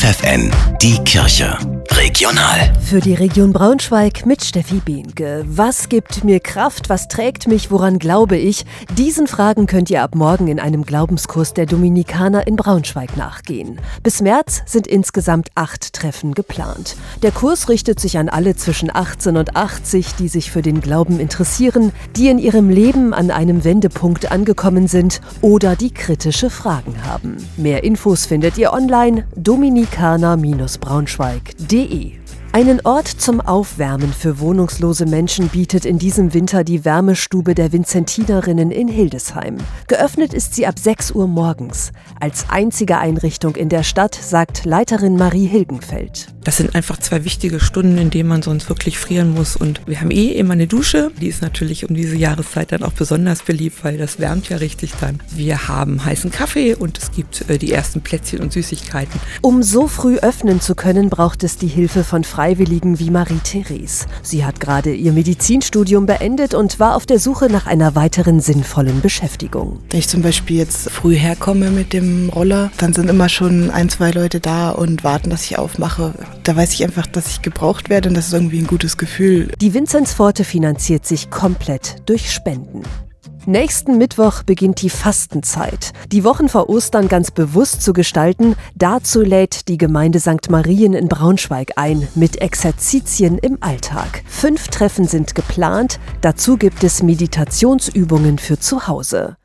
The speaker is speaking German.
FFN, die Kirche. Regional. Für die Region Braunschweig mit Steffi Behnke. Was gibt mir Kraft? Was trägt mich? Woran glaube ich? Diesen Fragen könnt ihr ab morgen in einem Glaubenskurs der Dominikaner in Braunschweig nachgehen. Bis März sind insgesamt acht Treffen geplant. Der Kurs richtet sich an alle zwischen 18 und 80, die sich für den Glauben interessieren, die in ihrem Leben an einem Wendepunkt angekommen sind oder die kritische Fragen haben. Mehr Infos findet ihr online dominikaner-braunschweig.de einen Ort zum Aufwärmen für wohnungslose Menschen bietet in diesem Winter die Wärmestube der Vinzentinerinnen in Hildesheim. Geöffnet ist sie ab 6 Uhr morgens. Als einzige Einrichtung in der Stadt, sagt Leiterin Marie Hilgenfeld. Das sind einfach zwei wichtige Stunden, in denen man sonst wirklich frieren muss. Und wir haben eh immer eine Dusche. Die ist natürlich um diese Jahreszeit dann auch besonders beliebt, weil das wärmt ja richtig dann. Wir haben heißen Kaffee und es gibt äh, die ersten Plätzchen und Süßigkeiten. Um so früh öffnen zu können, braucht es die Hilfe von Freiwilligen wie Marie-Therese. Sie hat gerade ihr Medizinstudium beendet und war auf der Suche nach einer weiteren sinnvollen Beschäftigung. Wenn ich zum Beispiel jetzt früh herkomme mit dem Roller, dann sind immer schon ein, zwei Leute da und warten, dass ich aufmache da weiß ich einfach, dass ich gebraucht werde und das ist irgendwie ein gutes Gefühl. Die Vinzenzpforte finanziert sich komplett durch Spenden. Nächsten Mittwoch beginnt die Fastenzeit. Die Wochen vor Ostern ganz bewusst zu gestalten, dazu lädt die Gemeinde St. Marien in Braunschweig ein, mit Exerzitien im Alltag. Fünf Treffen sind geplant, dazu gibt es Meditationsübungen für zu Hause.